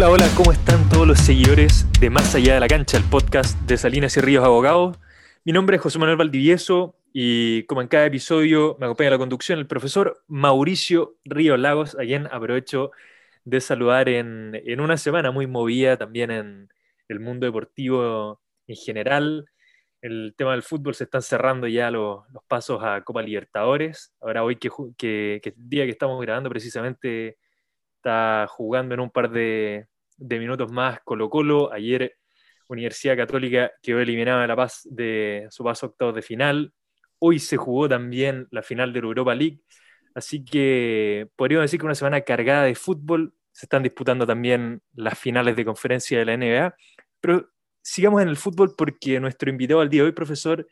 Hola, hola, ¿cómo están todos los seguidores de Más Allá de la Cancha, el podcast de Salinas y Ríos Abogados? Mi nombre es José Manuel Valdivieso y como en cada episodio me acompaña la conducción el profesor Mauricio Ríos Lagos, a quien aprovecho de saludar en, una semana muy movida también en el mundo deportivo en general. El tema del fútbol se están cerrando ya los, pasos a Copa Libertadores. Ahora hoy que, que, que el día que estamos grabando precisamente está jugando en un par de, de minutos más Colo Colo. Ayer Universidad Católica quedó eliminada de la paz de su paso octavos de final. Hoy se jugó también la final de Europa League. Así que podríamos decir que una semana cargada de fútbol. Se están disputando también las finales de conferencia de la NBA. Pero sigamos en el fútbol porque nuestro invitado al día de hoy, profesor,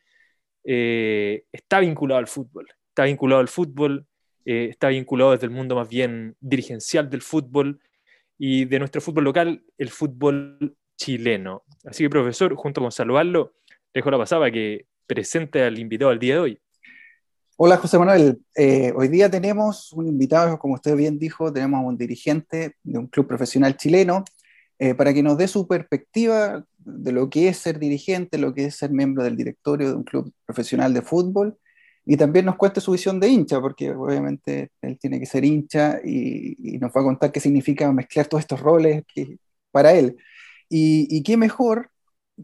eh, está vinculado al fútbol. Está vinculado al fútbol, eh, está vinculado desde el mundo más bien dirigencial del fútbol y de nuestro fútbol local, el fútbol chileno. Así que, profesor, junto con saludarlo, dejo la pasada que presente al invitado al día de hoy. Hola José Manuel, eh, hoy día tenemos un invitado, como usted bien dijo, tenemos un dirigente de un club profesional chileno, eh, para que nos dé su perspectiva de lo que es ser dirigente, lo que es ser miembro del directorio de un club profesional de fútbol y también nos cuente su visión de hincha, porque obviamente él tiene que ser hincha y, nos va a contar qué significa mezclar todos estos roles que, para él. Y, y, qué mejor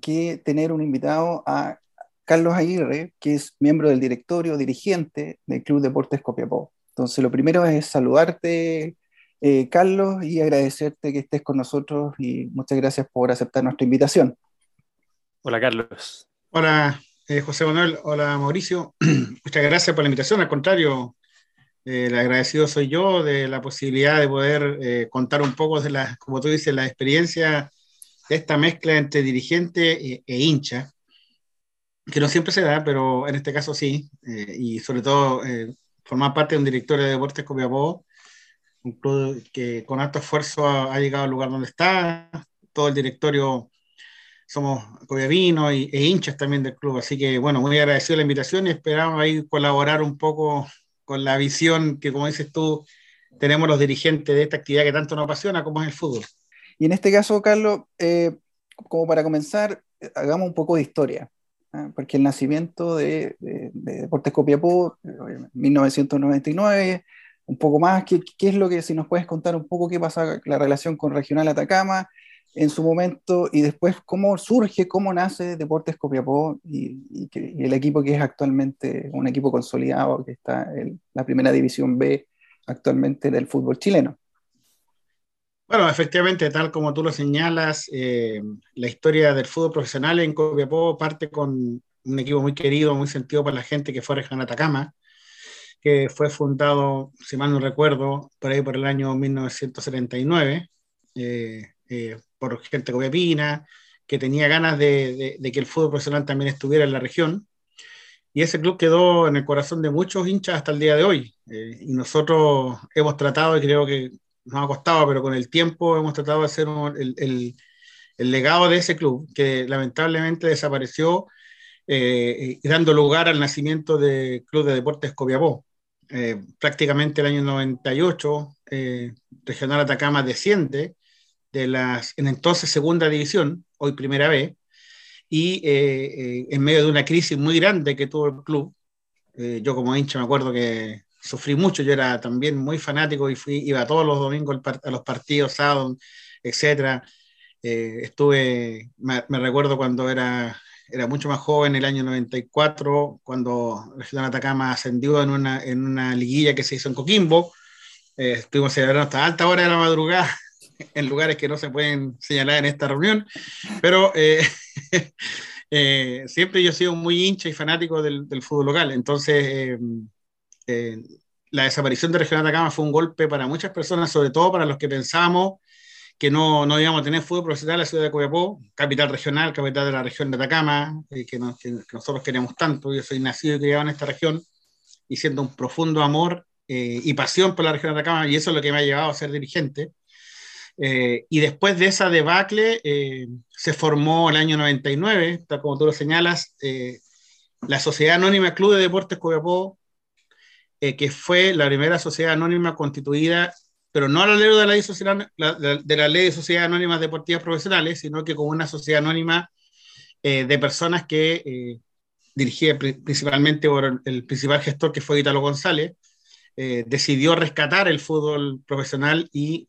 que tener un invitado a Carlos Aguirre, que es miembro del directorio, dirigente del Club Deportes Copiapó. Entonces, lo primero es saludarte, eh, Carlos, y agradecerte que estés con nosotros y muchas gracias por aceptar nuestra invitación. Hola, Carlos. Hola, eh, José Manuel, hola Mauricio. Muchas gracias por la invitación. Al contrario, eh, el agradecido soy yo de la posibilidad de poder eh, contar un poco de la, como tú dices, la experiencia de esta mezcla entre dirigente e, e hincha, que no siempre se da, pero en este caso sí, y sobre todo formar parte de un directorio de deportes Copiapó, un que con alto esfuerzo ha, ha llegado al lugar donde está, todo el directorio somos coyavinos y, e hinchas también del club. Así que, bueno, muy agradecido la invitación y esperamos ahí colaborar un poco con la visión que, como dices tú, tenemos los dirigentes de esta actividad que tanto nos apasiona, como es el fútbol. Y en este caso, Carlos, eh, como para comenzar, hagamos un poco de historia, ¿eh? porque el nacimiento de, de, de Deportes Copiapó, 1999, un poco más, ¿qué, ¿qué, es lo que, si nos puedes contar un poco qué pasa la relación con Regional Atacama, en su momento y después cómo surge, cómo nace Deportes Copiapó y, y, y el equipo que es actualmente un equipo consolidado que está en la primera división B actualmente del fútbol chileno. Bueno, efectivamente, tal como tú lo señalas, eh, la historia del fútbol profesional en Copiapó parte con un equipo muy querido, muy sentido para la gente que fue Rejan Atacama, que fue fundado, si mal no recuerdo, por ahí por el año 1979. Eh, eh, por gente copiapina, que tenía ganas de, que el fútbol profesional también estuviera en la región. Y ese club quedó en el corazón de muchos hinchas hasta el día de hoy. Eh, y nosotros hemos tratado, y creo que nos ha costado, pero con el tiempo hemos tratado de hacer el, legado de ese club, que lamentablemente desapareció, eh, dando lugar al nacimiento del Club de Deportes Copiapó. Eh, prácticamente el año 98, eh, Regional Atacama desciende de las, en entonces segunda división, hoy primera B, y eh, eh, en medio de una crisis muy grande que tuvo el club, eh, yo como hincha me acuerdo que sufrí mucho, yo era también muy fanático y fui, iba todos los domingos a los partidos, sábado, etc. estuve, me, recuerdo cuando era, era mucho más joven, el año 94, cuando Regional Atacama ascendió en una, en una liguilla que se hizo en Coquimbo, estuvimos celebrando hasta alta hora de la madrugada en lugares que no se pueden señalar en esta reunión, pero eh, eh, siempre yo he sido muy hincha y fanático del, del fútbol local, entonces eh, eh la desaparición de Regional Atacama fue un golpe para muchas personas, sobre todo para los que pensábamos que no, no íbamos a tener fútbol profesional en la ciudad de Copiapó, capital regional, capital de la región de Atacama, que, no, que, que, nosotros queremos tanto, yo soy nacido y criado en esta región, y siento un profundo amor y pasión por la región de Atacama, y eso es lo que me ha llevado a ser dirigente. Eh, y después de esa debacle eh, se formó el año 99, tal como tú lo señalas, eh, la Sociedad Anónima Club de Deportes Copiapó, que fue la primera sociedad anónima constituida pero no a la ley de la ley, social, de la ley de sociedades anónimas deportivas profesionales, sino que como una sociedad anónima eh, de personas que eh, dirigía principalmente por el, principal gestor que fue Italo González, eh, decidió rescatar el fútbol profesional y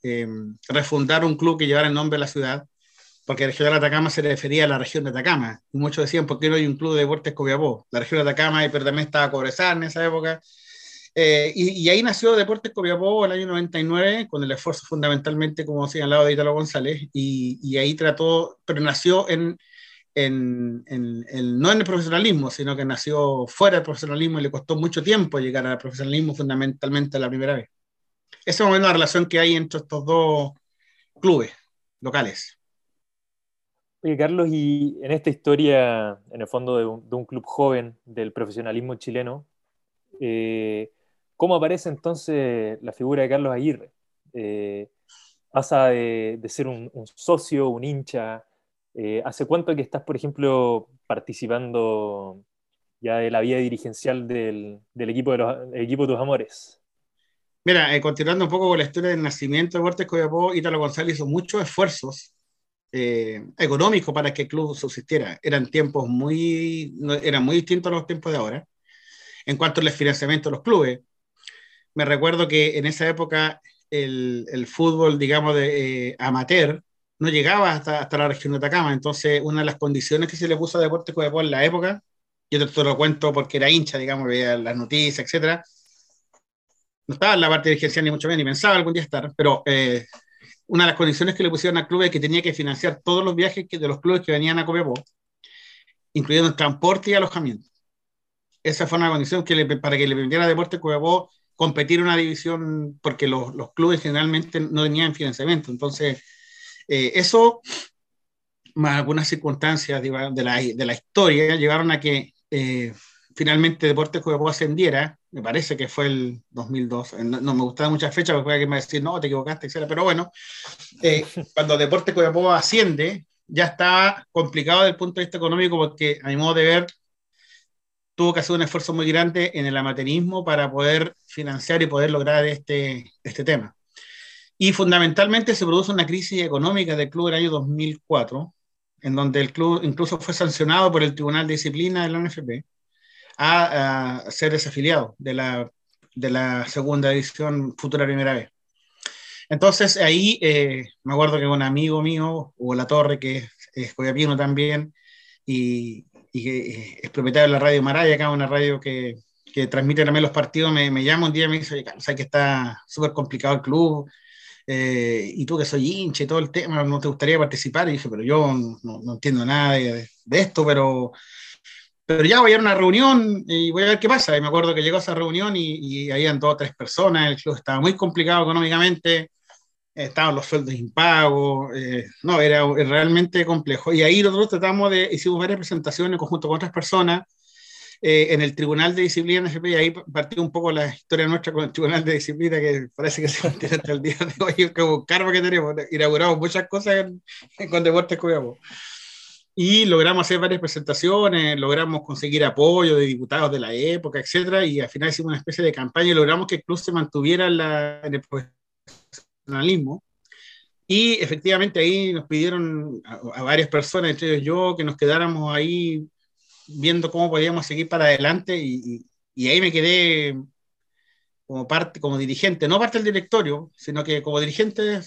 refundar un club que llevara el nombre de la ciudad, porque la región de Atacama se refería a la región de Atacama. Y muchos decían, ¿por qué no hay un club de deportes Copiapó? La región de Atacama, pero también estaba Cobresal en esa época. Eh, y, ahí nació Deportes Copiapó el año 99, con el esfuerzo fundamentalmente, como señalaba, de Italo González, y, y ahí trató, pero nació en, en, en, no en el profesionalismo, sino que nació fuera del profesionalismo y le costó mucho tiempo llegar al profesionalismo fundamentalmente la primera vez. Esa es la relación que hay entre estos dos clubes locales. Oye, Carlos, y en esta historia, en el fondo de un, club joven del profesionalismo chileno, eh, ¿cómo aparece entonces la figura de Carlos Aguirre? Eh, pasa de, de ser un, un, socio, un hincha. Eh, ¿Hace cuánto que estás, por ejemplo, participando ya de la vida dirigencial del, del equipo de los equipo de tus amores? Mira, continuando un poco con la historia del nacimiento de Huertes Coyapó, Ítalo González hizo muchos esfuerzos eh, económico para que el club subsistiera. Eran tiempos muy, eran muy distintos a los tiempos de ahora en cuanto al financiamiento de los clubes. Me recuerdo que en esa época el, el fútbol, digamos, de eh, amateur no llegaba hasta, hasta la región de Atacama. Entonces, una de las condiciones que se le puso a Deportes Copiapó en la época, yo te, lo cuento porque era hincha, digamos, veía las noticias, etcétera. No estaba en la parte dirigencial ni mucho menos, ni pensaba algún día estar, pero eh, una de las condiciones que le pusieron al club es que tenía que financiar todos los viajes de los clubes que venían a Copiapó, incluyendo el transporte y alojamiento. Esa fue una condición que para que le permitiera a Deportes Copiapó competir en una división, porque los, los, clubes generalmente no tenían financiamiento. Entonces, eh, eso, más algunas circunstancias de la, de la historia, llevaron a que eh, finalmente Deportes Copiapó ascendiera me parece que fue el 2002, no, me gustaba muchas fechas porque que me decir, no, te equivocaste, etc. Pero bueno, eh, cuando Deporte Coyapó asciende, ya está complicado desde el punto de vista económico porque, a mi modo de ver, tuvo que hacer un esfuerzo muy grande en el amateurismo para poder financiar y poder lograr este, este tema. Y fundamentalmente se produce una crisis económica del club en el año 2004, en donde el club incluso fue sancionado por el Tribunal de Disciplina de la NFP a, ser desafiliado de la, de la segunda edición futura primera vez. Entonces ahí eh, me acuerdo que un amigo mío, Hugo La Torre, que es, es coyapino también, y, y eh, es propietario de la radio Maraya, acá una radio que, que transmite también los partidos, me, me, llama un día y me dice, sabes que está súper complicado el club, eh, y tú que soy hincha y todo el tema, ¿no te gustaría participar? Y dije, pero yo no, no entiendo nada de, de, esto, pero pero ya voy a ir a una reunión y voy a ver qué pasa. Y me acuerdo que llegó a esa reunión y, y habían dos o tres personas, el club estaba muy complicado económicamente, estaban los sueldos impagos, eh, no, era realmente complejo. Y ahí nosotros tratamos de, hicimos varias presentaciones en conjunto con otras personas eh, en el Tribunal de Disciplina y ahí partió un poco la historia nuestra con el Tribunal de Disciplina, que parece que se mantiene hasta el día de hoy, como karma que tenemos, inauguramos muchas cosas en, con Deportes Cuidado y logramos hacer varias presentaciones, logramos conseguir apoyo de diputados de la época, etcétera, y al final hicimos una especie de campaña y logramos que el club se mantuviera en, la, en el profesionalismo. Y efectivamente ahí nos pidieron a, a, varias personas, entre ellos yo, que nos quedáramos ahí viendo cómo podíamos seguir para adelante y, ahí me quedé como parte, como dirigente, no parte del directorio, sino que como dirigente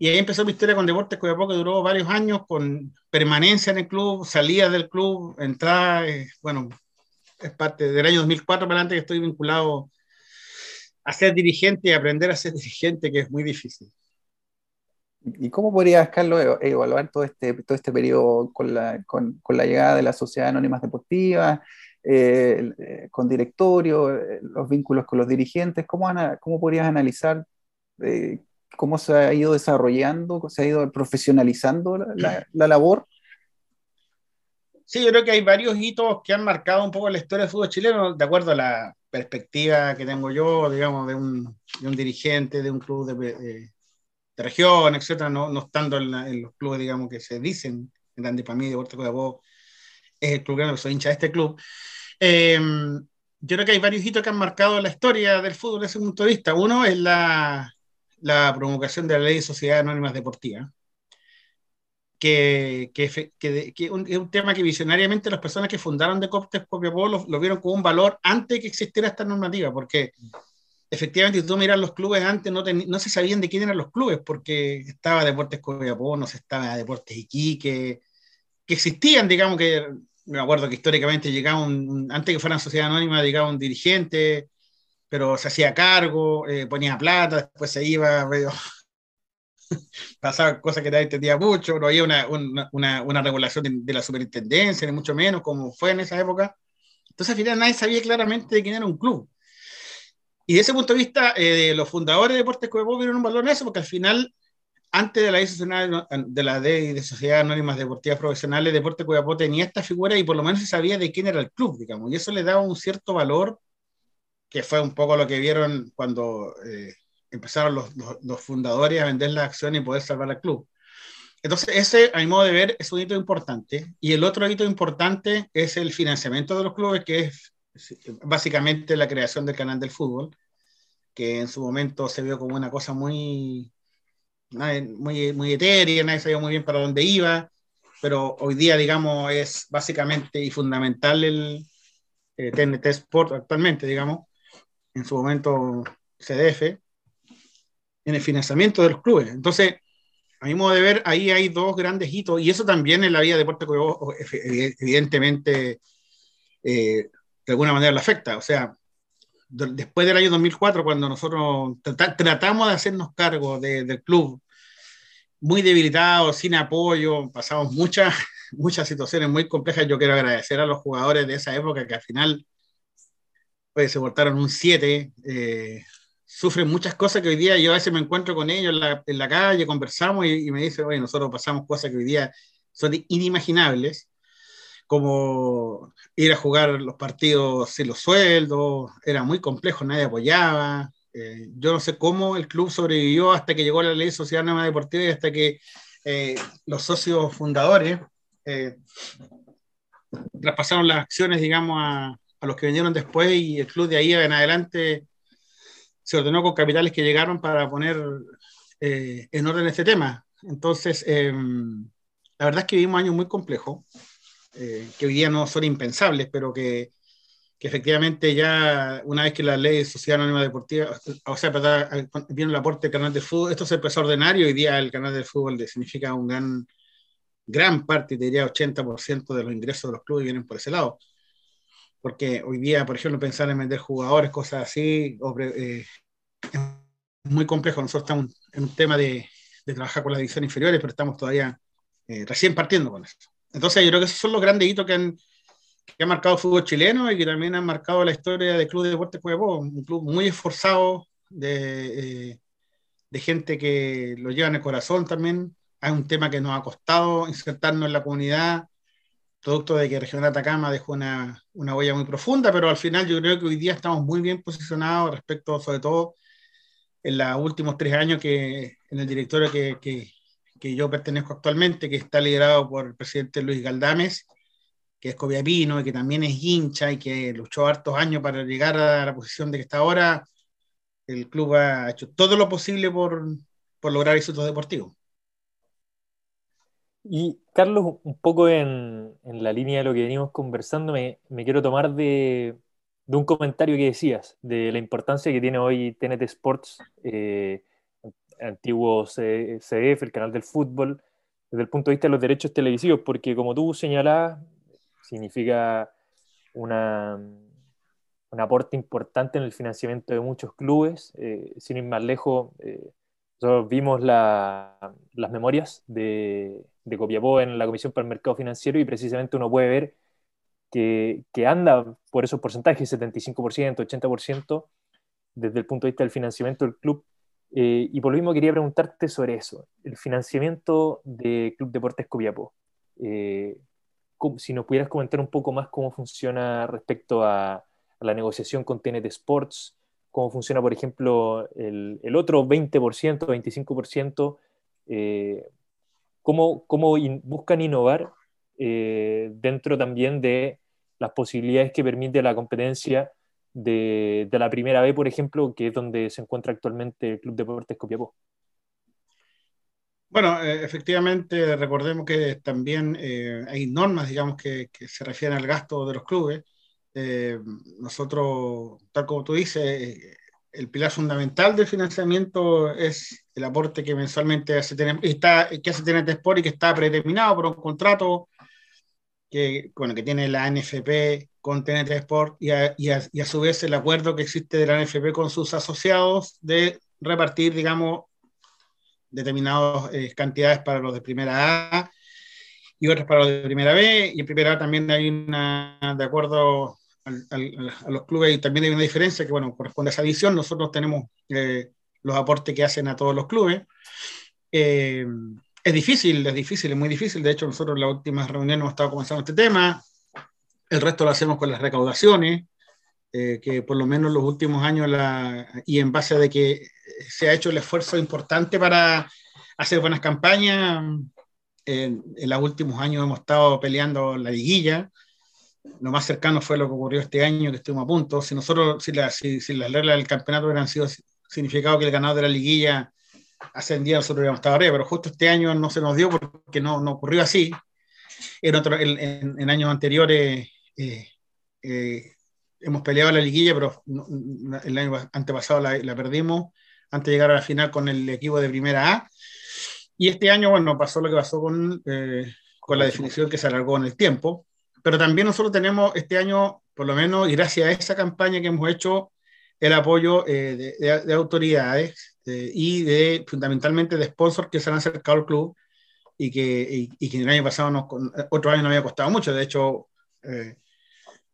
y ahí empezó mi historia con Deportes Coyapó, que duró varios años, con permanencia en el club, salida del club, entrada, eh, bueno, es parte del año 2004 para adelante que estoy vinculado a ser dirigente y aprender a ser dirigente, que es muy difícil. ¿Y cómo podrías, Carlos, evaluar todo este, todo este periodo con la, con, con la llegada de la Sociedad Anónimas Deportivas, eh, eh, con directorio, eh, los vínculos con los dirigentes? ¿Cómo, cómo podrías analizar eh, cómo se ha ido desarrollando, se ha ido profesionalizando la, la, la, labor. Sí, yo creo que hay varios hitos que han marcado un poco la historia del fútbol chileno, de acuerdo a la perspectiva que tengo yo, digamos, de un, de un dirigente de un club de, de, de región, etcétera, no, no estando en, la, en, los clubes, digamos, que se dicen, en grande para mí, de Puerto Coyapó, es el club que soy hincha de este club. Eh, yo creo que hay varios hitos que han marcado la historia del fútbol desde ese punto de vista. Uno es la, la promulgación de la ley de sociedades anónimas deportivas, que, que, que, es un tema que visionariamente las personas que fundaron Deportes Copiapó lo, lo vieron como un valor antes que existiera esta normativa, porque efectivamente, si tú miras los clubes antes, no, se sabían de quién eran los clubes, porque estaba Deportes Copiapó, no se estaba Deportes Iquique, que existían, digamos que, me acuerdo que históricamente llegaba un, antes que fueran sociedad anónima, llegaba un dirigente, pero se hacía cargo, eh, ponía plata, después se iba, pasaban cosas que nadie entendía mucho, no había una, una, una regulación de, de, la superintendencia, ni mucho menos, como fue en esa época. Entonces, al final nadie sabía claramente de quién era un club. Y de ese punto de vista, eh, los fundadores de Deportes Copiapó vieron un valor en eso, porque al final, antes de la ley, de la ley de Sociedades Anónimas Deportivas Profesionales, Deportes Copiapó tenía esta figura y por lo menos se sabía de quién era el club, digamos, y eso le daba un cierto valor, que fue un poco lo que vieron cuando eh, empezaron los, los, los, fundadores a vender la acción y poder salvar al club. Entonces, ese, a mi modo de ver, es un hito importante. Y el otro hito importante es el financiamiento de los clubes, que es básicamente la creación del canal del fútbol, que en su momento se vio como una cosa muy, muy, muy etérea, nadie sabía muy bien para dónde iba, pero hoy día, digamos, es básicamente y fundamental el TNT eh, Sport actualmente, digamos, en su momento CDF, en el financiamiento de los clubes. Entonces, a mi modo de ver, ahí hay dos grandes hitos, y eso también en la vida de Deporte evidentemente eh, de alguna manera le afecta. O sea, después del año 2004, cuando nosotros tratamos de hacernos cargo de, del club, muy debilitado, sin apoyo, pasamos muchas, muchas situaciones muy complejas. Yo quiero agradecer a los jugadores de esa época que al final pues, se portaron un 7, eh, sufren muchas cosas que hoy día yo a veces me encuentro con ellos en la, en la calle, conversamos y, y me dicen, oye, nosotros pasamos cosas que hoy día son inimaginables como ir a jugar los partidos sin los sueldos, era muy complejo, nadie apoyaba. Eh, yo no sé cómo el club sobrevivió hasta que llegó la ley social nueva deportiva y hasta que eh, los socios fundadores eh, traspasaron las acciones, digamos, a, a, los que vinieron después y el club de ahí en adelante se ordenó con capitales que llegaron para poner en orden este tema. Entonces, em, la verdad es que vivimos años muy complejos. Eh, que hoy día no son impensables, pero que, que, efectivamente ya una vez que la ley de sociedad anónima deportiva, o sea, viene el aporte del canal de fútbol, esto se empezó a ordenar y hoy día el canal de fútbol significa un gran, gran parte, te diría 80% de los ingresos de los clubes vienen por ese lado. Porque hoy día, por ejemplo, pensar en vender jugadores, cosas así, eh, es muy complejo. Nosotros estamos en un tema de, de trabajar con las divisiones inferiores, pero estamos todavía eh, recién partiendo con esto. Entonces, yo creo que esos son los grandes hitos que han, que ha marcado el fútbol chileno y que también han marcado la historia del Club de Deportes Cuevó, un club muy esforzado de, eh, de gente que lo lleva en el corazón también. Hay un tema que nos ha costado insertarnos en la comunidad, producto de que Región de Atacama dejó una, una huella muy profunda, pero al final yo creo que hoy día estamos muy bien posicionados respecto, sobre todo, en los últimos tres años que en el directorio que, que, que yo pertenezco actualmente, que está liderado por el presidente Luis Galdames, que es coviapino y que también es hincha y que luchó hartos años para llegar a la posición de que está ahora, el club ha hecho todo lo posible por, por lograr éxitos deportivos. Y Carlos, un poco en, en, la línea de lo que venimos conversando, me, me quiero tomar de, de, un comentario que decías, de la importancia que tiene hoy TNT Sports eh, antiguo CF, el canal del fútbol, desde el punto de vista de los derechos televisivos, porque como tú señalabas, significa una, un aporte importante en el financiamiento de muchos clubes. Eh, sin ir más lejos, eh, nosotros vimos la, las memorias de, de, Copiapó en la Comisión para el Mercado Financiero y precisamente uno puede ver que, que anda por esos porcentajes, 75%, 80%, desde el punto de vista del financiamiento del club, eh, y por lo mismo quería preguntarte sobre eso, el financiamiento de Club Deportes Copiapó. Eh, si nos pudieras comentar un poco más cómo funciona respecto a, a la negociación con TNT Sports, cómo funciona, por ejemplo, el, el otro 20%, 25%, eh, cómo, cómo in, buscan innovar eh, dentro también de las posibilidades que permite la competencia de, de, la primera B, por ejemplo, que es donde se encuentra actualmente el Club Deportes Copiapó. Bueno, eh, efectivamente, recordemos que también eh, hay normas, digamos, que, que, se refieren al gasto de los clubes. Eh, nosotros, tal como tú dices, el pilar fundamental del financiamiento es el aporte que mensualmente hace que hace TNT Sport y que está predeterminado por un contrato que, bueno, que tiene la NFP con TNT Sport y a, y, a, y a, su vez el acuerdo que existe de la NFP con sus asociados de repartir, digamos, determinadas eh, cantidades para los de primera A y otras para los de primera B. Y en primera A también hay una, de acuerdo al, al, a los clubes, y también hay una diferencia que, bueno, corresponde a esa visión. Nosotros tenemos eh, los aportes que hacen a todos los clubes. Eh, es difícil, es difícil, es muy difícil. De hecho, nosotros en las últimas reuniones hemos estado comenzando este tema. El resto lo hacemos con las recaudaciones, eh, que por lo menos los últimos años, la, y en base a de que se ha hecho el esfuerzo importante para hacer buenas campañas, en, en los últimos años hemos estado peleando la liguilla. Lo más cercano fue lo que ocurrió este año, que estuvimos a punto. Si nosotros, si, la, si, si las reglas del campeonato hubieran sido significado que el ganador de la liguilla ascendía, nosotros hubiéramos estado arriba, pero justo este año no se nos dio porque no, no ocurrió así. En, otro, en, en, años anteriores eh, eh, hemos peleado la liguilla, pero el año antepasado la, la, perdimos antes de llegar a la final con el equipo de primera A. Y este año, bueno, pasó lo que pasó con, eh, con la definición que se alargó en el tiempo. Pero también nosotros tenemos este año, por lo menos, y gracias a esa campaña que hemos hecho, el apoyo eh, de, de, de, autoridades eh, y de fundamentalmente de sponsors que se han acercado al club y que, y, y que el año pasado, nos, otro año no había costado mucho. De hecho, eh,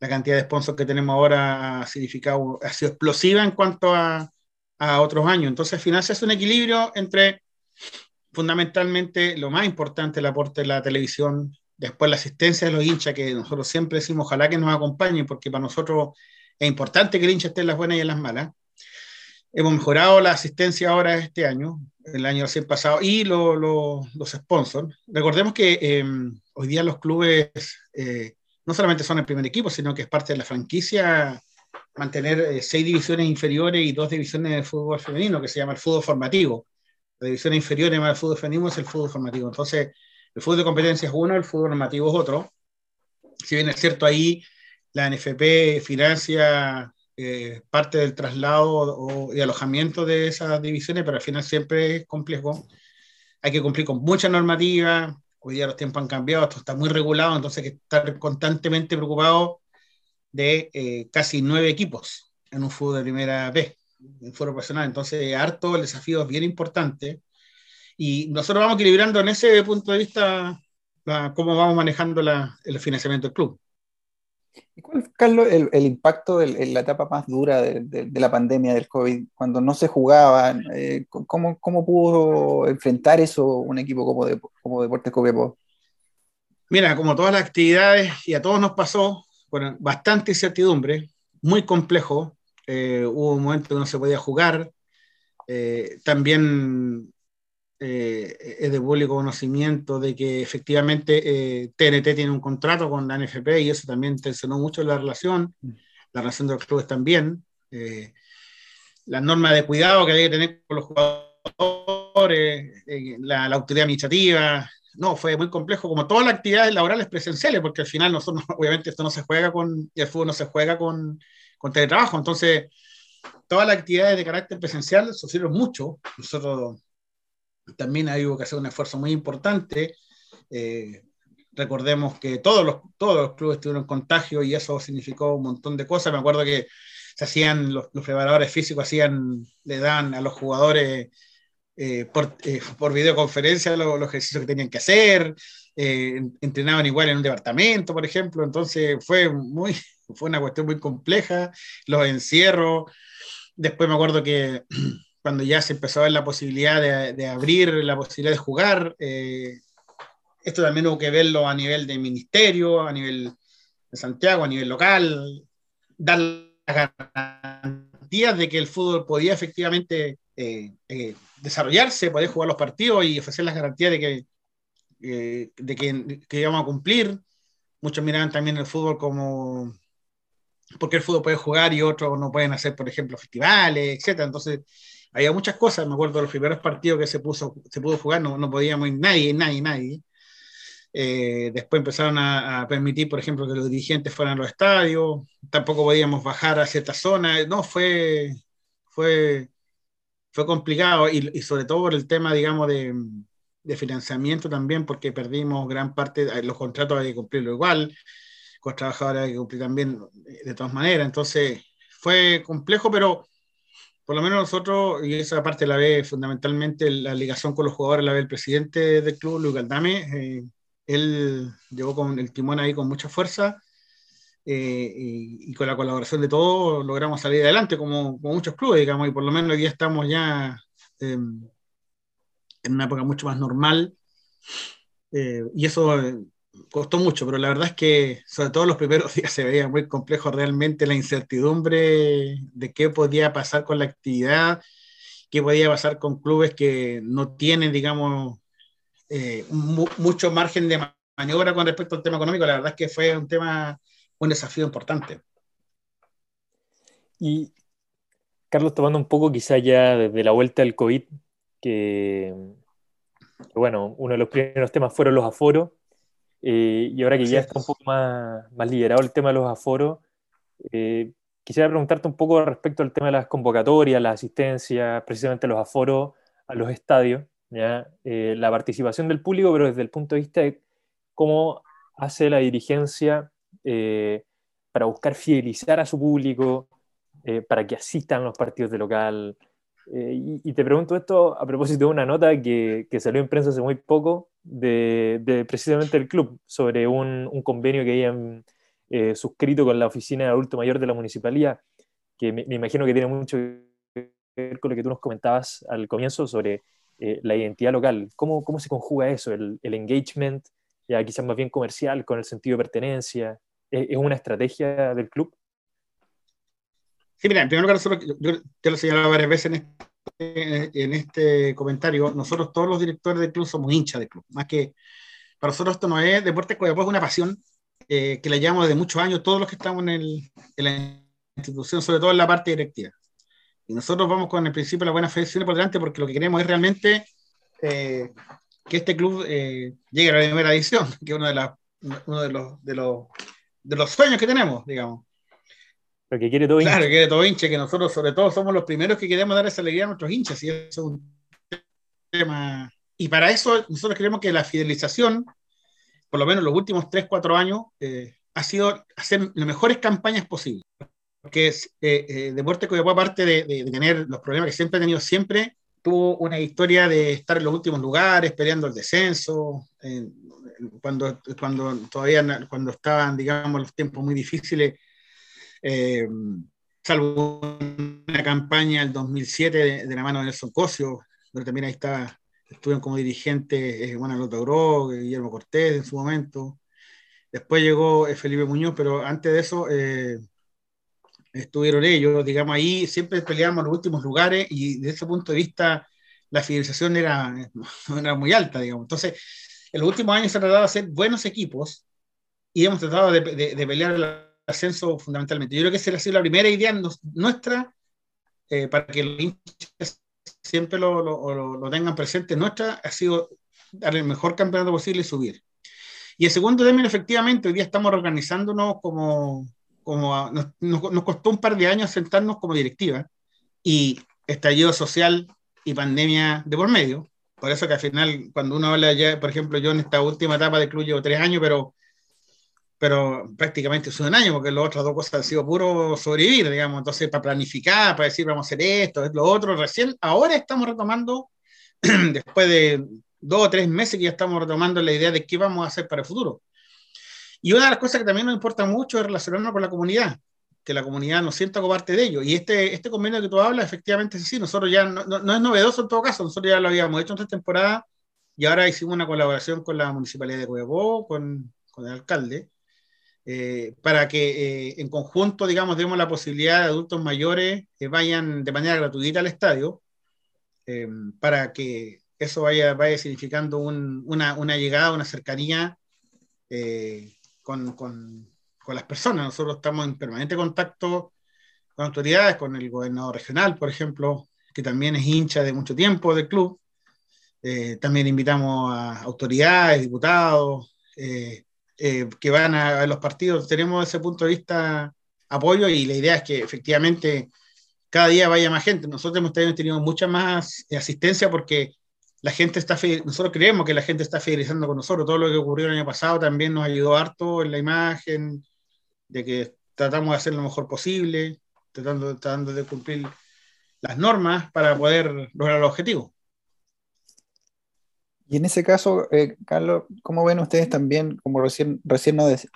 la cantidad de sponsors que tenemos ahora ha significado, ha sido explosiva en cuanto a, a otros años. Entonces, al final se hace un equilibrio entre fundamentalmente lo más importante, el aporte de la televisión, después la asistencia de los hinchas, que nosotros siempre decimos, ojalá que nos acompañen, porque para nosotros es importante que el hincha esté en las buenas y en las malas. Hemos mejorado la asistencia ahora este año, el año recién pasado, y lo, lo, los sponsors. Recordemos que eh, hoy día los clubes eh, no solamente son el primer equipo, sino que es parte de la franquicia mantener eh, seis divisiones inferiores y dos divisiones de fútbol femenino, que se llama el fútbol formativo. La división inferior llama el fútbol femenino es el fútbol formativo. Entonces, el fútbol de competencia es uno, el fútbol normativo es otro. Si bien es cierto ahí, la NFP financia eh, parte del traslado o, y alojamiento de esas divisiones, pero al final siempre es complejo. Hay que cumplir con mucha normativa. Hoy día los tiempos han cambiado, esto está muy regulado, entonces hay que estar constantemente preocupado de eh, casi nueve equipos en un fútbol de primera B, en fútbol profesional. Entonces, harto, el desafío es bien importante. Y nosotros vamos equilibrando en ese punto de vista la, cómo vamos manejando la, el financiamiento del club. ¿Y cuál, Carlos, el, el impacto en la etapa más dura de, la pandemia del COVID, cuando no se jugaba? Eh, ¿cómo, ¿Cómo pudo enfrentar eso un equipo como, de, como Deportes Copiapó? Mira, como todas las actividades, y a todos nos pasó, bueno, bastante incertidumbre, muy complejo. Eh, hubo un momento que no se podía jugar. Eh, también eh, es de público conocimiento de que efectivamente TNT tiene un contrato con la NFP y eso también tensionó mucho la relación, la relación de los clubes también. las normas de cuidado que hay que tener con los jugadores, la, la autoridad administrativa, no, fue muy complejo, como todas las actividades laborales presenciales, porque al final nosotros, obviamente, esto no se juega con, el fútbol no se juega con, con teletrabajo, entonces, todas las actividades de carácter presencial sufrieron mucho, nosotros también hay que hacer un esfuerzo muy importante, eh, recordemos que todos los, todos los clubes tuvieron contagio y eso significó un montón de cosas, me acuerdo que se hacían, los, preparadores físicos hacían, le dan a los jugadores eh, por, eh, por, videoconferencia los, los, ejercicios que tenían que hacer, entrenaban igual en un departamento, por ejemplo, entonces fue, muy, fue una cuestión muy compleja, los encierros, después me acuerdo que cuando ya se empezó a ver la posibilidad de, de abrir, la posibilidad de jugar, eh, esto también hubo que verlo a nivel de ministerio, a nivel de Santiago, a nivel local, dar las garantías de que el fútbol podía efectivamente eh, eh, desarrollarse, poder jugar los partidos y ofrecer las garantías de que, eh, de que, que, íbamos a cumplir. Muchos miraban también el fútbol como, porque el fútbol puede jugar y otros no pueden hacer, por ejemplo, festivales, etcétera. Entonces, había muchas cosas. Me acuerdo de los primeros partidos que se, puso, se pudo jugar, no, no podíamos ir nadie, nadie, nadie. Eh, después empezaron a, permitir, por ejemplo, que los dirigentes fueran a los estadios. Tampoco podíamos bajar a ciertas zonas. No, fue, fue, fue complicado y, y sobre todo por el tema, digamos, de, de financiamiento también, porque perdimos gran parte, de los contratos hay que cumplirlo igual, con trabajadores hay que cumplir también eh, de todas maneras. Entonces, fue complejo, pero por lo menos nosotros, y esa parte la ve fundamentalmente la ligación con los jugadores, la ve el presidente del club, Luis Galdame, eh, él llegó con el timón ahí con mucha fuerza eh, y, con la colaboración de todos logramos salir adelante como, como, muchos clubes, digamos, y por lo menos hoy estamos ya em, en una época mucho más normal. Eh, y eso eh, costó mucho, pero la verdad es que sobre todo los primeros días se veía muy complejo realmente la incertidumbre de qué podía pasar con la actividad, qué podía pasar con clubes que no tienen, digamos, eh, mucho margen de maniobra con respecto al tema económico. La verdad es que fue un tema, un desafío importante. Y Carlos, tomando un poco quizá ya desde la vuelta del COVID, que, bueno, uno de los primeros temas fueron los aforos, eh, y ahora que ya está un poco más, más liderado el tema de los aforos, eh, quisiera preguntarte un poco respecto al tema de las convocatorias, la asistencia, precisamente los aforos a los estadios. Eh, la participación del público, pero desde el punto de vista de cómo hace la dirigencia eh, para buscar fidelizar a su público, eh, para que asistan a los partidos de local. Y, te pregunto esto a propósito de una nota que, que salió en prensa hace muy poco de, precisamente el club sobre un, un convenio que habían suscrito con la oficina de adulto mayor de la municipalidad, que me, me imagino que tiene mucho que ver con lo que tú nos comentabas al comienzo sobre eh, la identidad local. ¿Cómo, ¿Cómo, se conjuga eso? El, el, engagement, ya quizás más bien comercial, con el sentido de pertenencia. ¿Es, una estrategia del club? Sí, mira, en primer lugar, yo te lo he señalado varias veces en este, en este comentario, nosotros todos los directores del club somos hinchas del club. Más que para nosotros esto no es deporte, es una pasión eh, que la llevamos desde muchos años, todos los que estamos en, la institución, sobre todo en la parte directiva. Y nosotros vamos con el principio de la buena fe por delante porque lo que queremos es realmente eh, que este club eh, llegue a la primera edición, que es uno de, los, de, los, de los sueños que tenemos, digamos. Lo que quiere todo hincha. Claro, que quiere todo hincha, que nosotros sobre todo somos los primeros que queremos dar esa alegría a nuestros hinchas, y eso es un tema. Y para eso nosotros queremos que la fidelización, por lo menos los últimos 3, 4 años, eh, ha sido hacer las mejores campañas posibles porque es, eh, eh, Deporte Coyapó, aparte de, tener los problemas que siempre ha tenido, siempre tuvo una historia de estar en los últimos lugares, peleando el descenso, cuando, cuando todavía cuando estaban, digamos, los tiempos muy difíciles, eh, salvo una campaña el 2007 de, la mano de Nelson Cosio, donde también ahí estaba, estuvieron como dirigentes eh, Juan Logró, Guillermo Cortés en su momento. Después llegó Felipe Muñoz, pero antes de eso estuvieron ellos, digamos, ahí siempre peleábamos los últimos lugares y desde ese punto de vista la fidelización era, era muy alta, digamos. Entonces, en los últimos años se ha tratado de hacer buenos equipos y hemos tratado de, de, pelear el ascenso fundamentalmente. Yo creo que esa ha sido la primera idea nuestra eh, para que los hinchas siempre lo, lo, lo, tengan presente. Nuestra ha sido dar el mejor campeonato posible y subir. Y el segundo término, efectivamente, hoy día estamos organizándonos como, como nos, nos, costó un par de años sentarnos como directiva y estallido social y pandemia de por medio. Por eso que al final, cuando uno habla ya, por ejemplo, yo en esta última etapa de club llevo tres años, pero, pero prácticamente es un año, porque las otras dos cosas han sido puro sobrevivir, digamos. Entonces, para planificar, para decir, vamos a hacer esto, es lo otro, recién, ahora estamos retomando, después de dos o tres meses que ya estamos retomando la idea de qué vamos a hacer para el futuro. Y una de las cosas que también nos importa mucho es relacionarnos con la comunidad, que la comunidad nos sienta como parte de ello. Y este, este convenio que tú hablas, efectivamente así. Nosotros ya, no, no, es novedoso en todo caso, nosotros ya lo habíamos hecho en esta temporada y ahora hicimos una colaboración con la Municipalidad de Coyapó, con, con el alcalde, eh, para que eh, en conjunto, digamos, demos la posibilidad de adultos mayores que vayan de manera gratuita al estadio, eh, para que eso vaya, vaya significando un, una, llegada, una cercanía con, con, con las personas. Nosotros estamos en permanente contacto con autoridades, con el gobernador regional, por ejemplo, que también es hincha de mucho tiempo del club. Eh, también invitamos a autoridades, diputados, eh, eh, que van a, los partidos. Tenemos ese punto de vista apoyo y la idea es que efectivamente cada día vaya más gente. Nosotros hemos tenido mucha más asistencia porque la gente está, nosotros creemos que la gente está fidelizando con nosotros. Todo lo que ocurrió el año pasado también nos ayudó harto en la imagen, de que tratamos de hacer lo mejor posible, tratando, tratando de cumplir las normas para poder lograr el objetivo. Y en ese caso, eh, Carlos, ¿cómo ven ustedes también, como recién, recién nos,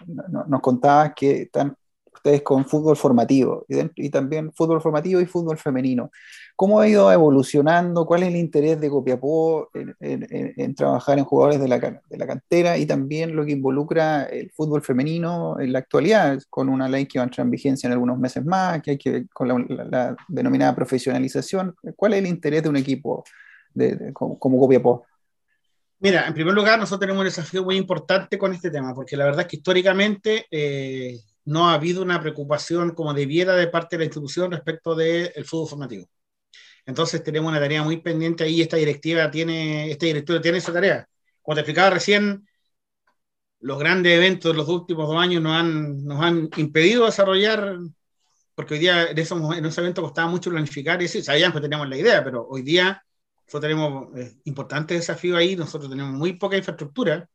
nos contabas que están ustedes con fútbol formativo y, también fútbol formativo y fútbol femenino. ¿Cómo ha ido evolucionando? ¿Cuál es el interés de Copiapó en, trabajar en jugadores de la, de la, cantera y también lo que involucra el fútbol femenino en la actualidad, con una ley que va a entrar en vigencia en algunos meses más, que hay que con la, denominada profesionalización? ¿Cuál es el interés de un equipo de, como, Copiapó? Mira, en primer lugar, nosotros tenemos un desafío muy importante con este tema, porque la verdad es que históricamente eh, no ha habido una preocupación como debiera de parte de la institución respecto del fútbol formativo. Entonces tenemos una tarea muy pendiente ahí, esta directiva tiene, este directorio tiene esa tarea. Como te explicaba recién, los grandes eventos de los últimos dos años nos han, nos han impedido desarrollar, porque hoy día en, esos, en ese evento costaba mucho planificar, y sí, sabíamos que teníamos la idea, pero hoy día nosotros tenemos eh, importantes desafíos ahí, nosotros tenemos muy poca infraestructura,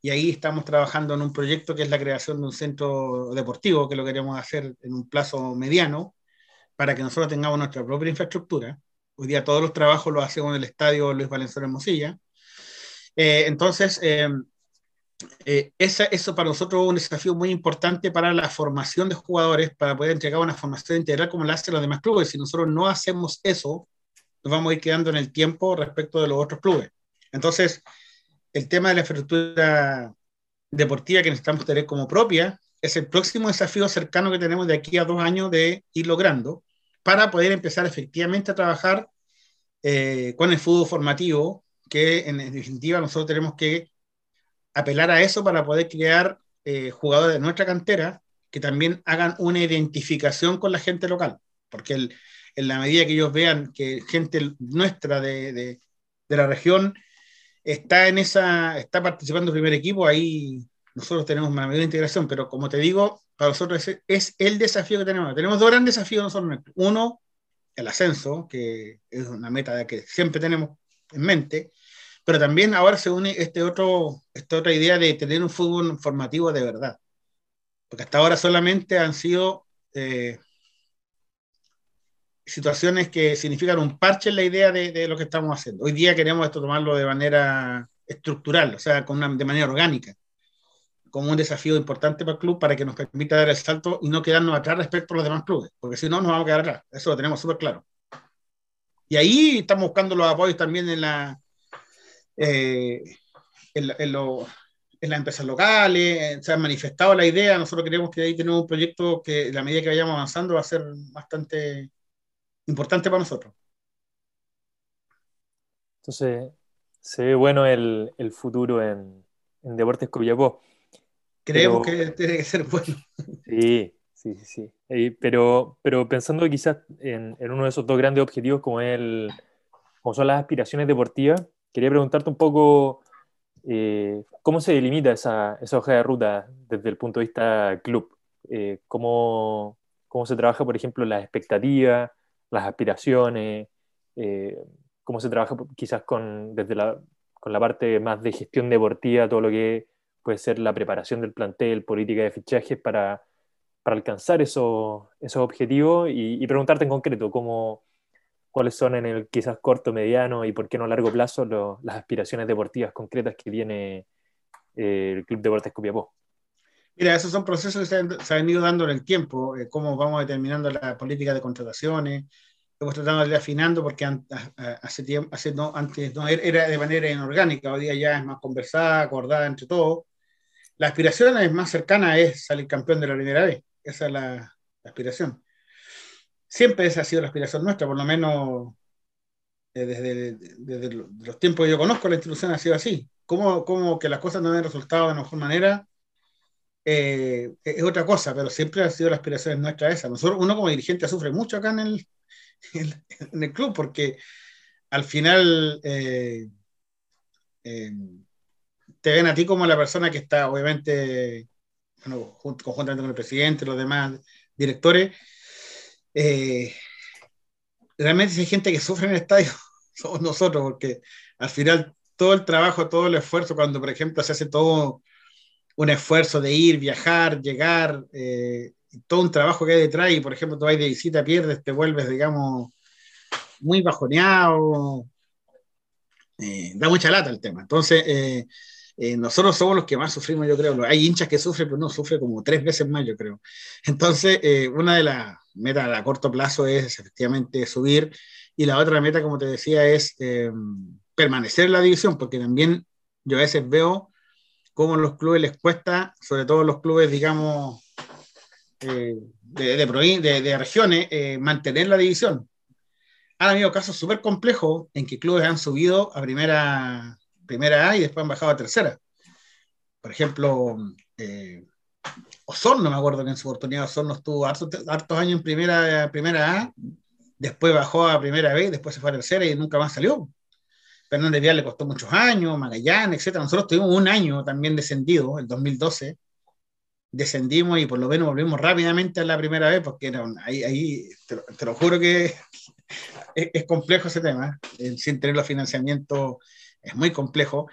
y ahí estamos trabajando en un proyecto que es la creación de un centro deportivo, que lo queremos hacer en un plazo mediano, para que nosotros tengamos nuestra propia infraestructura. Hoy día todos los trabajos los hacemos en el estadio Luis Valenzuela en Mosilla. Eh, entonces, eh, eh, eso para nosotros es un desafío muy importante para la formación de jugadores, para poder entregar una formación integral como la hacen los demás clubes. Si nosotros no hacemos eso, nos vamos a ir quedando en el tiempo respecto de los otros clubes. Entonces, el tema de la infraestructura deportiva que necesitamos tener como propia es el próximo desafío cercano que tenemos de aquí a dos años de ir logrando para poder empezar efectivamente a trabajar eh, con el fútbol formativo, que en definitiva nosotros tenemos que apelar a eso para poder crear eh, jugadores de nuestra cantera que también hagan una identificación con la gente local, porque en la medida que ellos vean que gente nuestra de, de, de la región está en esa, está participando el primer equipo, ahí nosotros tenemos una mayor integración, pero como te digo, para nosotros es, el desafío que tenemos. Tenemos dos grandes desafíos nosotros. Uno, el ascenso, que es una meta que siempre tenemos en mente, pero también ahora se une este otro, esta otra idea de tener un fútbol formativo de verdad. Porque hasta ahora solamente han sido eh, situaciones que significan un parche en la idea de, lo que estamos haciendo. Hoy día queremos esto tomarlo de manera estructural, o sea, con de manera orgánica, como un desafío importante para el club para que nos permita dar el salto y no quedarnos atrás respecto a los demás clubes, porque si no nos vamos a quedar atrás, eso lo tenemos súper claro. Y ahí estamos buscando los apoyos también en la... Eh, en, en las empresas locales, se ha manifestado la idea, nosotros creemos que ahí tenemos un proyecto que la medida que vayamos avanzando va a ser bastante importante para nosotros. Entonces, se ve bueno el, el futuro en, en, Deportes Copiapó. Creemos que tiene que ser bueno. Sí, sí, sí. sí. pero, pero pensando quizás en, en, uno de esos dos grandes objetivos como, el, como son las aspiraciones deportivas, quería preguntarte un poco eh, cómo se delimita esa, esa, hoja de ruta desde el punto de vista club. Eh, cómo, cómo se trabaja, por ejemplo, las expectativas, las aspiraciones, eh, cómo se trabaja quizás con, desde la, con la parte más de gestión deportiva, todo lo que puede ser la preparación del plantel, política de fichajes para, para alcanzar esos, esos objetivos y, preguntarte en concreto cómo, cuáles son en el quizás corto, mediano y por qué no largo plazo las aspiraciones deportivas concretas que tiene eh, el Club Deportes Copiapó. Mira, esos son procesos que se han, ido dando en el tiempo, eh, cómo vamos determinando la política de contrataciones, hemos tratado de ir afinando porque hace tiempo, hace no, antes no, era de manera inorgánica, hoy día ya es más conversada, acordada entre todos. La aspiración es más cercana es salir campeón de la primera vez, esa es la, la aspiración. Siempre esa ha sido la aspiración nuestra, por lo menos eh, desde, desde, los tiempos que yo conozco la institución ha sido así. ¿Cómo, cómo que las cosas no han resultado de mejor manera? Eh, es otra cosa, pero siempre ha sido la aspiración nuestra esa. Nosotros, uno como dirigente sufre mucho acá en el, en el club, porque al final eh, eh, te ven a ti como la persona que está, obviamente, bueno, conjuntamente con el presidente, los demás directores. realmente hay gente que sufre en el estadio, somos nosotros, porque al final todo el trabajo, todo el esfuerzo, cuando por ejemplo se hace todo un esfuerzo de ir, viajar, llegar, eh, todo un trabajo que hay detrás y, por ejemplo, tú vas de visita, pierdes, te vuelves, digamos, muy bajoneado, eh, da mucha lata el tema. Entonces, eh, nosotros somos los que más sufrimos, yo creo. Hay hinchas que sufren, pero no sufre como tres veces más, yo creo. Entonces, una de las metas a corto plazo es efectivamente subir y la otra meta, como te decía, es permanecer en la división, porque también yo a veces veo cómo los clubes les cuesta, sobre todo los clubes, digamos, eh, de, de, de, regiones, eh, mantener la división. Han habido casos súper complejos en que clubes han subido a primera, primera A y después han bajado a tercera. Por ejemplo, eh, Osorno, me acuerdo que en su oportunidad Osorno estuvo hartos, hartos años en primera, primera A, después bajó a primera B, después se fue a tercera y nunca más salió. Fernández Vial le costó muchos años, Magallanes, etc. Nosotros tuvimos un año también descendido, el 2012. Descendimos y por lo menos volvimos rápidamente a la primera vez, porque era ahí, ahí te, lo, juro que es, complejo ese tema. ¿eh? Sin tener los financiamientos es muy complejo.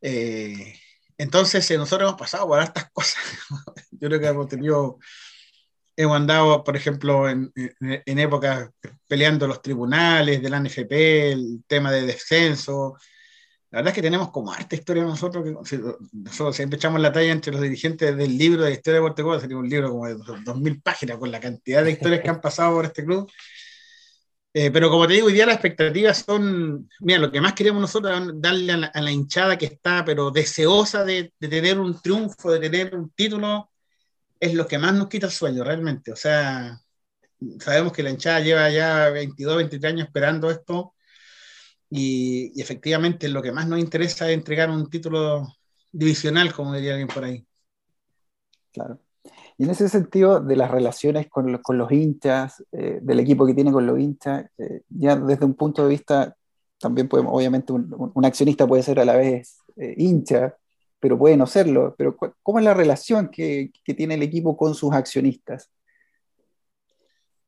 Eh, entonces, eh, nosotros hemos pasado por estas cosas. Yo creo que hemos tenido hemos andado, por ejemplo, en, en, épocas peleando los tribunales de la NFP, el tema de descenso. La verdad es que tenemos como esta historia nosotros, que nosotros siempre echamos la talla entre los dirigentes del libro de historia de Puerto sería un libro como de 2.000 páginas con la cantidad de historias que han pasado por este club. Eh, pero como te digo, hoy día las expectativas son, mira, lo que más queremos nosotros es darle a la, a la hinchada que está, pero deseosa de, de, tener un triunfo, de tener un título, es lo que más nos quita el sueño, realmente. O sea, sabemos que la hinchada lleva ya 22, 23 años esperando esto y, efectivamente lo que más nos interesa es entregar un título divisional, como diría alguien por ahí. Claro. Y en ese sentido, de las relaciones con los, con los hinchas, eh, del equipo que tiene con los hinchas, eh, ya desde un punto de vista, también podemos, obviamente, un, accionista puede ser a la vez eh, hincha, pero puede no serlo. Pero ¿cómo es la relación que, tiene el equipo con sus accionistas?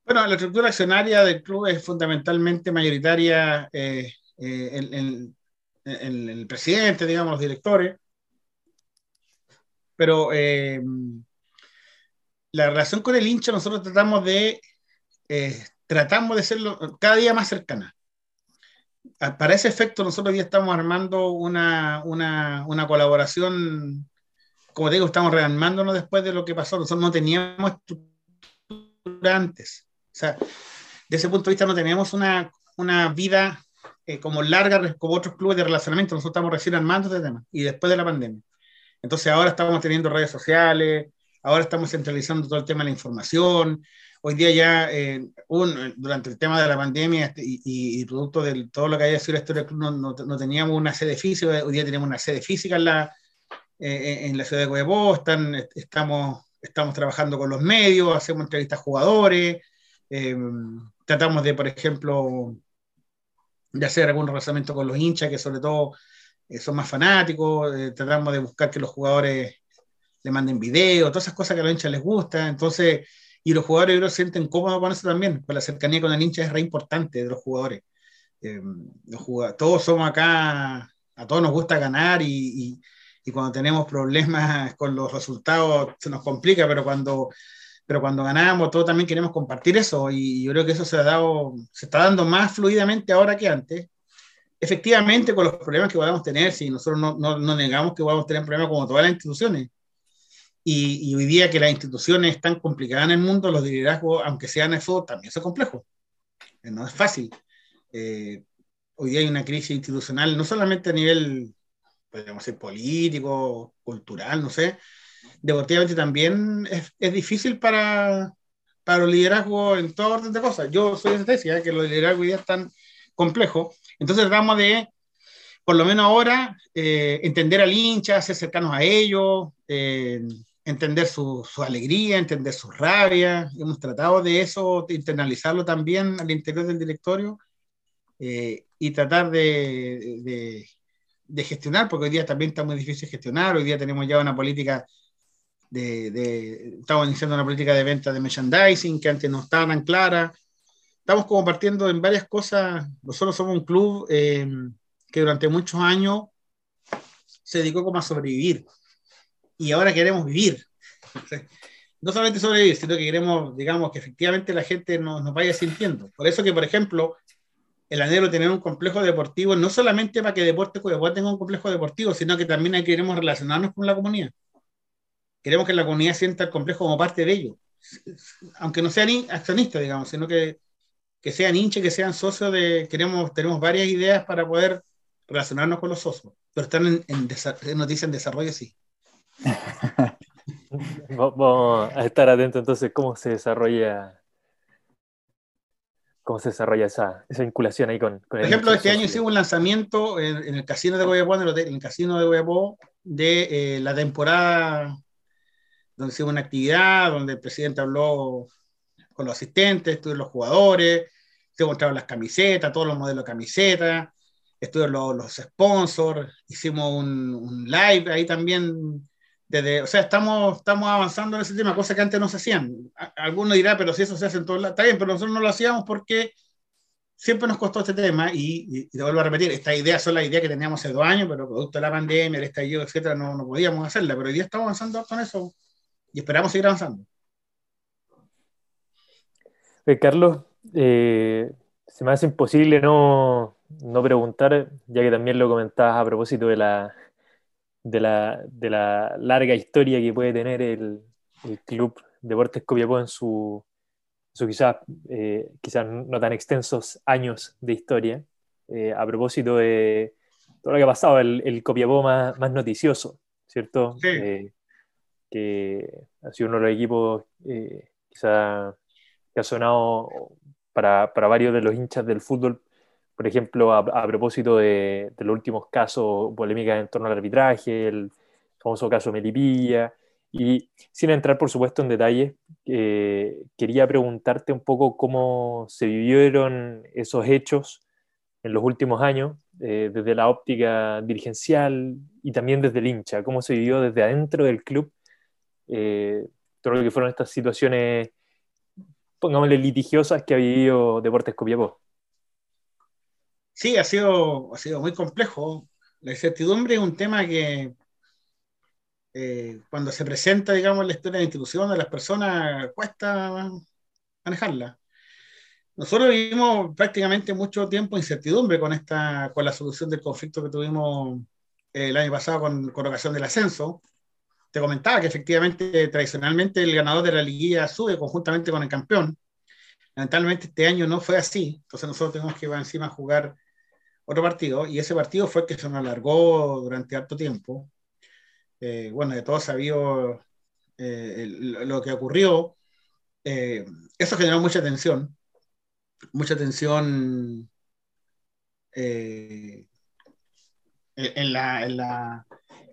Bueno, la estructura accionaria del club es fundamentalmente mayoritaria eh, eh, el, presidente, digamos, los directores. Pero eh, la relación con el hincha nosotros tratamos de, eh, tratamos de serlo cada día más cercana para ese efecto, nosotros ya estamos armando una, una, una, colaboración, como digo, estamos rearmándonos después de lo que pasó. Nosotros no teníamos estructura antes. O sea, de ese punto de vista no teníamos una, una vida eh, como larga como otros clubes de relacionamiento. Nosotros estamos recién armando este tema y después de la pandemia. Entonces ahora estamos teniendo redes sociales, ahora estamos centralizando todo el tema de la información, hoy día ya, eh, un, durante el tema de la pandemia este, y, producto de todo lo que haya sido la historia del club, no, no, teníamos una sede física, hoy día tenemos una sede física en la, eh, en la ciudad de Coyapó, están, estamos, estamos trabajando con los medios, hacemos entrevistas a jugadores, eh, tratamos de, por ejemplo, de hacer algún relacionamiento con los hinchas, que sobre todo son más fanáticos, tratamos de buscar que los jugadores le manden videos, todas esas cosas que a los hinchas les gustan, entonces y los jugadores creo, se sienten cómodos con eso también, pues la cercanía con el hincha es re importante de los jugadores. Eh, los jugadores todos somos acá, a todos nos gusta ganar y, y, cuando tenemos problemas con los resultados se nos complica, pero cuando, pero cuando ganamos todos también queremos compartir eso y yo creo que eso se, ha dado, se está dando más fluidamente ahora que antes. Efectivamente, con los problemas que podamos tener, si nosotros no, no, no negamos que podamos tener problemas como todas las instituciones, y, hoy día que las instituciones están complicadas en el mundo, los liderazgos, aunque sean eso, también son complejos. Eh, no es fácil. Eh, hoy día hay una crisis institucional, no solamente a nivel, podríamos decir, político, cultural, no sé, deportivamente también es, es difícil para, para los liderazgos en todo orden de cosas. Yo soy de tesis, que los liderazgos hoy día están complejos. Entonces tratamos de, por lo menos ahora, eh, entender al hincha, ser cercanos a ellos, entender su, su, alegría, entender su rabia. Hemos tratado de eso, de internalizarlo también al interior del directorio eh, y tratar de, de, de, gestionar, porque hoy día también está muy difícil gestionar. Hoy día tenemos ya una política de, de estamos iniciando una política de venta de merchandising que antes no estaba tan clara. Estamos como partiendo en varias cosas. Nosotros somos un club eh, que durante muchos años se dedicó como a sobrevivir y ahora queremos vivir. No solamente sobrevivir, sino que queremos, digamos, que efectivamente la gente nos, nos vaya sintiendo. Por eso que, por ejemplo, el anhelo de tener un complejo deportivo, no solamente para que Deportes Coyapó tenga un complejo deportivo, sino que también queremos relacionarnos con la comunidad. Queremos que la comunidad sienta el complejo como parte de ello. Aunque no sean accionistas, digamos, sino que, que sean hinchas, que sean socios de... Queremos, tenemos varias ideas para poder relacionarnos con los socios, pero están en, en, en noticias en desarrollo, sí. Vamos a estar atentos entonces cómo se desarrolla cómo se desarrolla esa, esa vinculación ahí con, con Por ejemplo, este año hicimos un lanzamiento en, en, el casino de Guayapó, en el, hotel, en el casino de Guayapó, de eh, la temporada donde hicimos una actividad, donde el presidente habló con los asistentes, estuvieron los jugadores, se mostraron las camisetas, todos los modelos de camisetas, estuvieron los, los sponsors, hicimos un, un live ahí también desde, o sea, estamos, estamos avanzando en ese tema, cosa que antes no se hacían. Alguno dirá, pero si eso se hace en todos lados, está bien, pero nosotros no lo hacíamos porque siempre nos costó este tema y, y, y te vuelvo a repetir, esta idea son las ideas que teníamos hace dos años, pero producto de la pandemia, el estallido, etcétera, no, podíamos hacerla, pero hoy día estamos avanzando con eso y esperamos seguir avanzando. Carlos, eh, se me hace imposible no, no preguntar, ya que también lo comentabas a propósito de la, de la, de la larga historia que puede tener el, el Club Deportes Copiapó en su, su quizás, eh, quizás no tan extensos años de historia, eh, a propósito de todo lo que ha pasado, el, el Copiapó más, más noticioso, ¿cierto? Sí. Eh, que ha sido uno de los equipos eh, quizás que ha sonado para, para, varios de los hinchas del fútbol por ejemplo, a, a propósito de, de, los últimos casos polémicas en torno al arbitraje, el famoso caso Melipilla, y sin entrar, por supuesto, en detalles, eh, quería preguntarte un poco cómo se vivieron esos hechos en los últimos años, eh, desde la óptica dirigencial y también desde el hincha, cómo se vivió desde adentro del club, eh, todo lo que fueron estas situaciones, pongámosle, litigiosas que ha vivido Deportes Copiapó. Sí, ha sido, ha sido muy complejo. La incertidumbre es un tema que eh, cuando se presenta, digamos, la historia de la institución, de las personas, cuesta manejarla. Nosotros vivimos prácticamente mucho tiempo incertidumbre con, esta, con la solución del conflicto que tuvimos eh, el año pasado con, con ocasión del ascenso. Te comentaba que efectivamente, tradicionalmente, el ganador de la liguilla sube conjuntamente con el campeón. Lamentablemente este año no fue así, entonces nosotros tenemos que ir encima a jugar otro partido, y ese partido fue que se nos alargó durante harto tiempo. Eh, bueno, de todos sabido eh, lo que ocurrió. Eh, eso generó mucha tensión, mucha tensión en, la, en, la,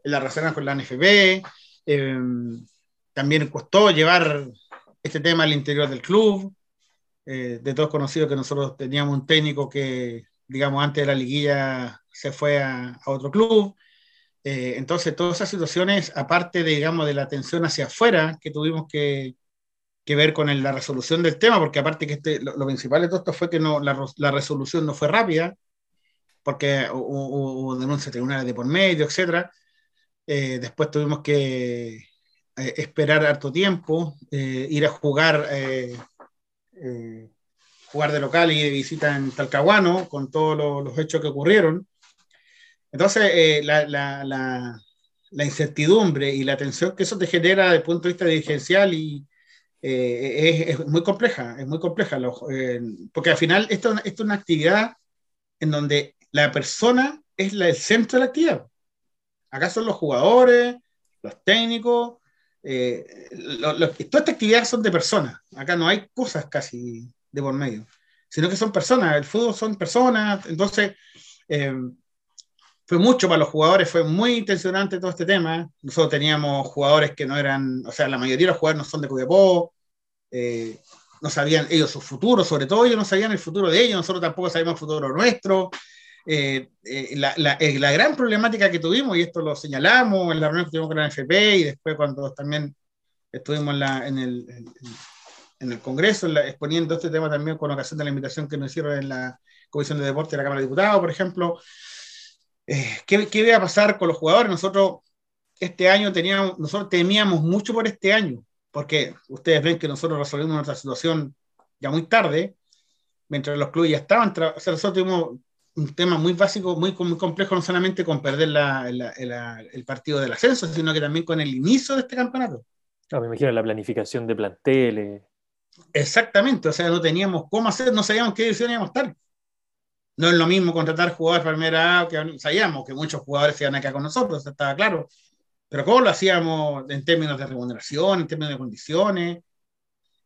en la relación con la NFB. también costó llevar este tema al interior del club. de todos conocidos que nosotros teníamos un técnico que digamos, antes de la liguilla se fue a, a otro club. Eh, entonces, todas esas situaciones, aparte de, digamos, de la atención hacia afuera que tuvimos que, que ver con el, la resolución del tema, porque aparte que este, lo, lo, principal de todo esto fue que no, la, la resolución no fue rápida, porque hubo, hubo denuncias tribunales de por medio, etc. Eh, después tuvimos que eh, esperar harto tiempo, eh, ir a jugar eh, jugar de local y de visita en Talcahuano, con todos los, los hechos que ocurrieron. Entonces, eh, la, la, la, la, incertidumbre y la tensión que eso te genera desde el punto de vista dirigencial y, eh, es, es, muy compleja, es muy compleja, eh, porque al final esto, esto, es una actividad en donde la persona es el centro de la actividad. Acá son los jugadores, los técnicos, eh, lo, lo, toda esta actividad son de personas. Acá no hay cosas casi de por medio, sino que son personas, el fútbol son personas, entonces eh, fue mucho para los jugadores, fue muy intencionante todo este tema. Nosotros teníamos jugadores que no eran, o sea, la mayoría de los jugadores no son de Copiapó, eh, no sabían ellos su futuro, sobre todo ellos no sabían el futuro de ellos, nosotros tampoco sabíamos el futuro nuestro. Eh, eh, la, la, gran problemática que tuvimos, y esto lo señalamos en la reunión que tuvimos con la NFP y después cuando también estuvimos en, la, el, el, Congreso exponiendo este tema también con ocasión de la invitación que nos hicieron en la Comisión de Deporte de la Cámara de Diputados, por ejemplo, eh, ¿qué, ¿qué, a pasar con los jugadores? Nosotros este año teníamos, nosotros temíamos mucho por este año, porque ustedes ven que nosotros resolvimos nuestra situación ya muy tarde, mientras los clubes ya estaban, o sea, nosotros tuvimos un tema muy básico, muy, muy complejo, no solamente con perder la, la, la, el partido del ascenso, sino que también con el inicio de este campeonato. No, me imagino la planificación de planteles. Exactamente, o sea, no teníamos cómo hacer, no sabíamos qué división íbamos a estar. No es lo mismo contratar jugadores primera A, que sabíamos que muchos jugadores se iban acá con nosotros, estaba claro. Pero ¿cómo lo hacíamos en términos de remuneración, en términos de condiciones?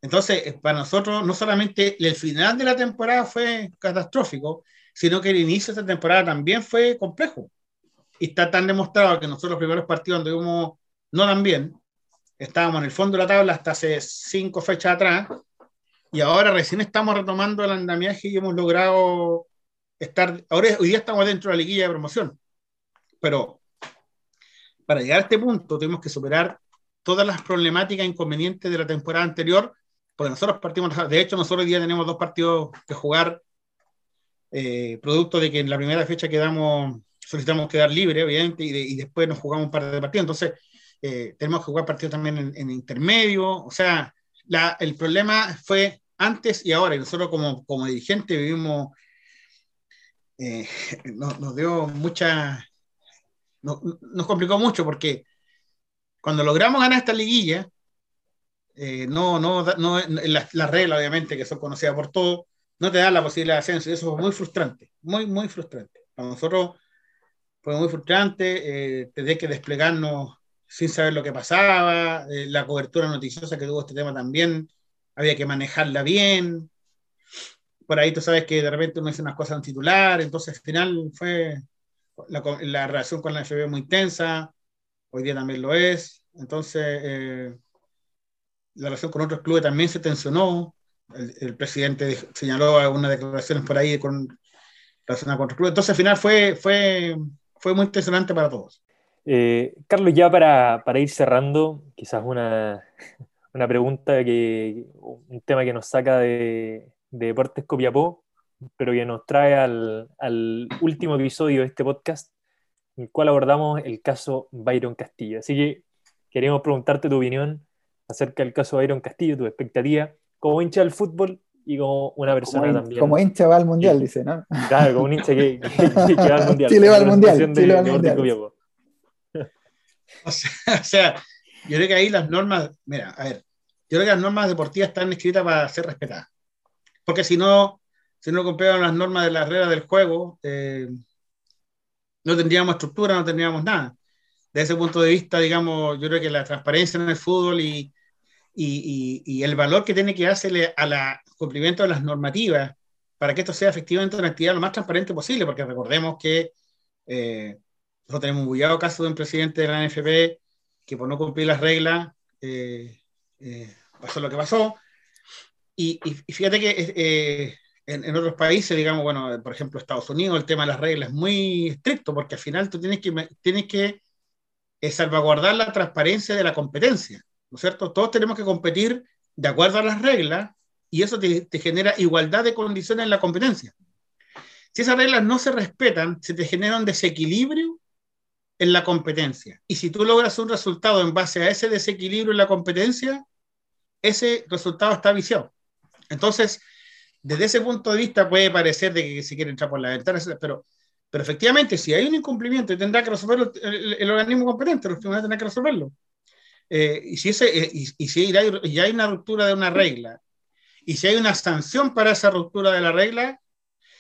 Entonces, para nosotros, no solamente el final de la temporada fue catastrófico, sino que el inicio de esta temporada también fue complejo. Y está tan demostrado que nosotros los primeros partidos anduvimos no tan bien, estábamos en el fondo de la tabla hasta hace cinco fechas atrás, y ahora recién estamos retomando el andamiaje y hemos logrado estar, ahora hoy día estamos dentro de la liguilla de promoción, pero para llegar a este punto tenemos que superar todas las problemáticas e inconvenientes de la temporada anterior, porque nosotros partimos, de hecho nosotros hoy día tenemos dos partidos que jugar eh, producto de que en la primera fecha quedamos, solicitamos quedar libre, obviamente, y, de, y, después nos jugamos un par de partidos. Entonces, eh, tenemos que jugar partidos también en, intermedio. O sea, el problema fue antes y ahora, y nosotros como, como dirigente vivimos, eh, nos, dio mucha, nos, nos, complicó mucho porque cuando logramos ganar esta liguilla, eh, no, no, no, las la reglas obviamente que son conocidas por todos, no te dan la posibilidad de ascenso y eso fue muy frustrante, muy, muy frustrante. Para nosotros fue muy frustrante eh, tener que desplegarnos sin saber lo que pasaba, eh, la cobertura noticiosa que tuvo este tema también, había que manejarla bien. Por ahí tú sabes que de repente uno dice unas cosas en titular, entonces al final fue la, la relación con la FB muy intensa, hoy día también lo es, entonces eh, la relación con otros clubes también se tensionó, el, presidente señaló algunas declaraciones por ahí con relacionadas con otros clubes. Entonces, al final fue, fue, fue muy impresionante para todos. Eh, Carlos, ya para, para, ir cerrando, quizás una, una pregunta que, un tema que nos saca de, de Deportes Copiapó, pero que nos trae al, al, último episodio de este podcast, en el cual abordamos el caso Byron Castillo. Así que queríamos preguntarte tu opinión acerca del caso Byron Castillo, tu expectativa, como hincha del fútbol y como una persona como, también. Como hincha va al mundial, dice, ¿no? Claro, como un hincha que, que, que va al mundial. Chile va al mundial. Chile va al mundial. O sea, o sea, yo creo que ahí las normas, mira, a ver, yo creo que las normas deportivas están escritas para ser respetadas. Porque si no, si no cumplieran las normas de las reglas del juego, eh, no tendríamos estructura, no tendríamos nada. Desde ese punto de vista, digamos, yo creo que la transparencia en el fútbol y, y, y, y, el valor que tiene que hacerle al cumplimiento de las normativas para que esto sea efectivamente una actividad lo más transparente posible, porque recordemos que eh, nosotros tenemos un bullado caso de un presidente de la NFP que por no cumplir las reglas eh, eh, pasó lo que pasó. Y, y fíjate que eh, en, en, otros países, digamos, bueno, por ejemplo, Estados Unidos, el tema de las reglas es muy estricto, porque al final tú tienes que, tienes que salvaguardar la transparencia de la competencia. ¿no es cierto? Todos tenemos que competir de acuerdo a las reglas y eso te, te, genera igualdad de condiciones en la competencia. Si esas reglas no se respetan, se te genera un desequilibrio en la competencia. Y si tú logras un resultado en base a ese desequilibrio en la competencia, ese resultado está viciado. Entonces, desde ese punto de vista puede parecer de que se quiere entrar por la ventana, pero, pero efectivamente, si hay un incumplimiento, tendrá que resolverlo el, organismo competente, los tribunales tendrán que resolverlo. Eh, y si, ese, eh, y, si hay, hay una ruptura de una regla, y si hay una sanción para esa ruptura de la regla,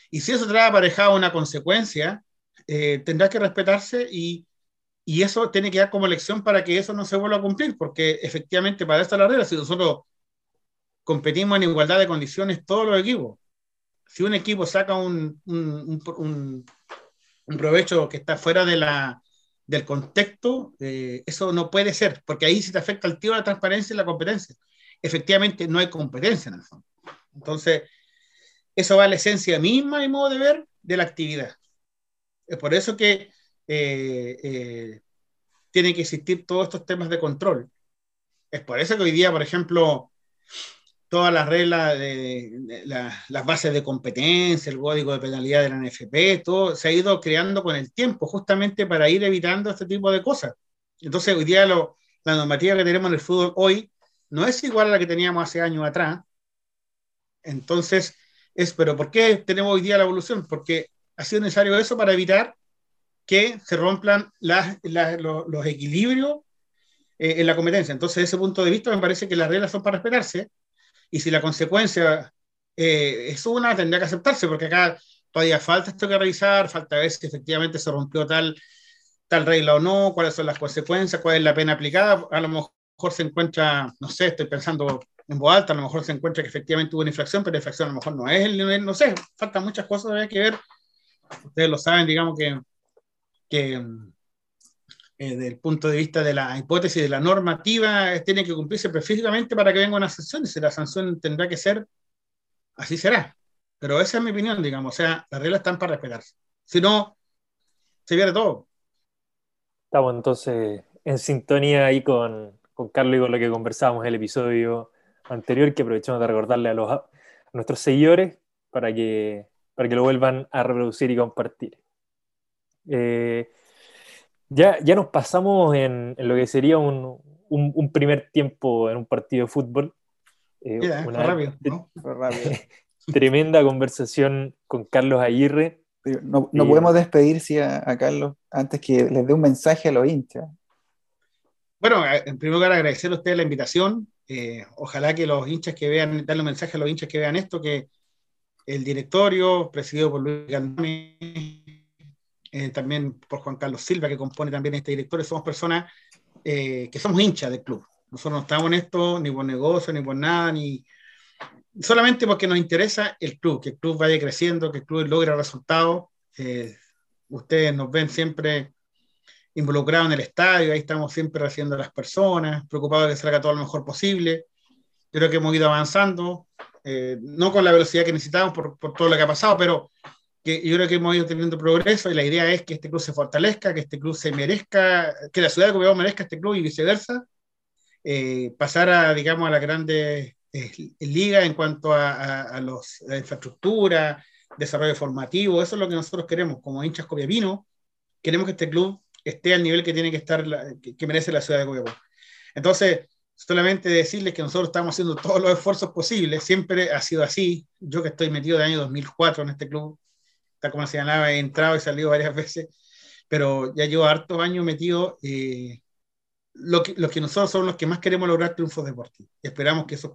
y si eso trae aparejado una consecuencia, eh, tendrá que respetarse y, y, eso tiene que dar como lección para que eso no se vuelva a cumplir, porque efectivamente para esta la regla, si nosotros competimos en igualdad de condiciones todos los equipos, si un equipo saca un, un, provecho que está fuera de la, del contexto, eh, eso no puede ser, porque ahí se te afecta el tío la transparencia y la competencia. Efectivamente, no hay competencia en el fondo. Entonces, eso va a la esencia misma y modo de ver de la actividad. Es por eso que eh, eh, tienen que existir todos estos temas de control. Es por eso que hoy día, por ejemplo, todas las reglas de, las bases de competencia, el código de penalidad de la NFP, todo se ha ido creando con el tiempo, justamente para ir evitando este tipo de cosas. Entonces, hoy día lo, la normativa que tenemos en el fútbol hoy no es igual a la que teníamos hace años atrás. Entonces, es, pero ¿por qué tenemos hoy día la evolución? Porque ha sido necesario eso para evitar que se rompan las, los, los, equilibrios eh, en la competencia. Entonces, desde ese punto de vista, me parece que las reglas son para respetarse y si la consecuencia eh, es una, tendría que aceptarse, porque acá todavía falta esto que revisar, falta ver si efectivamente se rompió tal, tal regla o no, cuáles son las consecuencias, cuál es la pena aplicada. A lo mejor se encuentra, no sé, estoy pensando en voz alta, a lo mejor se encuentra que efectivamente hubo una infracción, pero la infracción a lo mejor no es el nivel, no sé, faltan muchas cosas que ver. Ustedes lo saben, digamos que, que eh, desde el punto de vista de la hipótesis de la normativa, tiene que cumplirse específicamente para que venga una sanción, y si la sanción tendrá que ser, así será. Pero esa es mi opinión, digamos, o sea, las reglas están para respetarse. Si no, se pierde todo. Estamos entonces en sintonía ahí con, con Carlos y con lo que conversábamos en el episodio anterior, que aprovechamos de recordarle a, a nuestros seguidores para que, para que lo vuelvan a reproducir y compartir. Eh, ya, ya nos pasamos en, en lo que sería un, un, un, primer tiempo en un partido de fútbol. Eh, una rápido, ¿no? tremenda conversación con Carlos Aguirre. No, no podemos despedir si a, a, Carlos antes que les dé un mensaje a los hinchas. Bueno, en primer lugar agradecer a ustedes la invitación. Eh, ojalá que los hinchas que vean, darle un mensaje a los hinchas que vean esto, que el directorio, presidido por Luis Galdame, eh, también por Juan Carlos Silva, que compone también este directorio, somos personas eh, que somos hinchas del club. Nosotros no estamos en esto ni por negocio, ni por nada, ni solamente porque nos interesa el club, que el club vaya creciendo, que el club logre resultados. Eh, ustedes nos ven siempre involucrados en el estadio, ahí estamos siempre haciendo a las personas, preocupados de que salga todo lo mejor posible. Creo que hemos ido avanzando, eh, no con la velocidad que necesitamos por, por todo lo que ha pasado, pero yo creo que hemos ido teniendo progreso y la idea es que este club se fortalezca, que este club se merezca, que la ciudad de Copiapó merezca este club y viceversa, eh, pasar a, digamos, a la grande eh, liga en cuanto a, a, los, la infraestructura, desarrollo formativo, eso es lo que nosotros queremos como hinchas copiapinos, queremos que este club esté al nivel que tiene que estar, que, que, merece la ciudad de Copiapó. Entonces, solamente decirles que nosotros estamos haciendo todos los esfuerzos posibles, siempre ha sido así, yo que estoy metido de año 2004 en este club, tal como señalaba, he entrado y salido varias veces, pero ya llevo hartos años metido. Eh, lo, que, lo que nosotros somos los que más queremos lograr triunfos deportivos. Esperamos que esos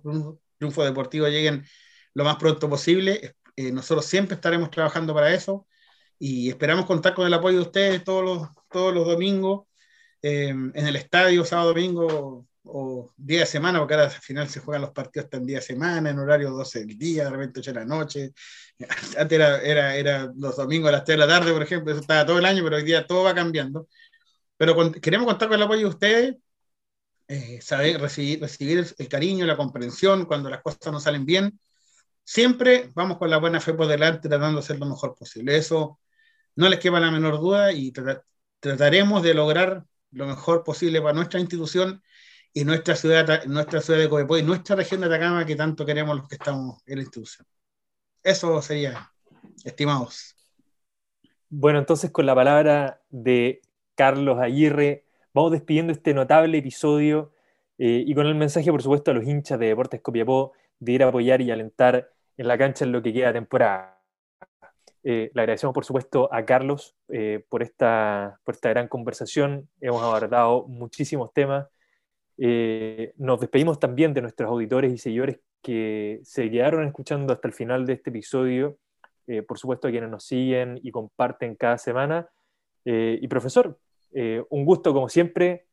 triunfos deportivos lleguen lo más pronto posible. Eh, nosotros siempre estaremos trabajando para eso y esperamos contar con el apoyo de ustedes todos los, todos los domingos eh, en el estadio, sábado, domingo, o día de semana, porque ahora al final se juegan los partidos en día de semana, en horario 12 del día, de repente 8 de la noche. Antes era, era, era, los domingos a las 3 de la tarde, por ejemplo, eso estaba todo el año, pero hoy día todo va cambiando. Pero con, queremos contar con el apoyo de ustedes, eh, saber, recibir, recibir el, el, cariño, la comprensión cuando las cosas no salen bien. Siempre vamos con la buena fe por delante, tratando de hacer lo mejor posible. Eso no les queda la menor duda y tra trataremos de lograr lo mejor posible para nuestra institución y nuestra ciudad, nuestra ciudad de Copiapó y nuestra región de Atacama que tanto queremos los que estamos en la institución. Eso sería, estimados. Bueno, entonces con la palabra de Carlos Aguirre, vamos despidiendo este notable episodio eh, y con el mensaje, por supuesto, a los hinchas de Deportes Copiapó de ir a apoyar y alentar en la cancha en lo que queda de temporada. Eh, le agradecemos, por supuesto, a Carlos eh, por, esta, por esta gran conversación. Hemos abordado muchísimos temas. Eh, nos despedimos también de nuestros auditores y seguidores que se quedaron escuchando hasta el final de este episodio. Eh, por supuesto, a quienes nos siguen y comparten cada semana. Eh, y profesor, eh, un gusto como siempre.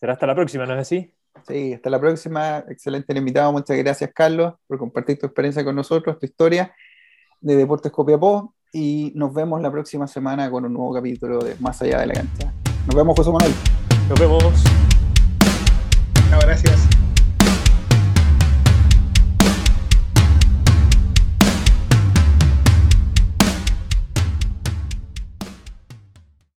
Será hasta la próxima, ¿no es así? Sí, hasta la próxima. Excelente el invitado. Muchas gracias, Carlos, por compartir tu experiencia con nosotros, tu historia de Deportes Copiapó. y nos vemos la próxima semana con un nuevo capítulo de Más allá de la cancha. Nos vemos, José Manuel. Nos vemos.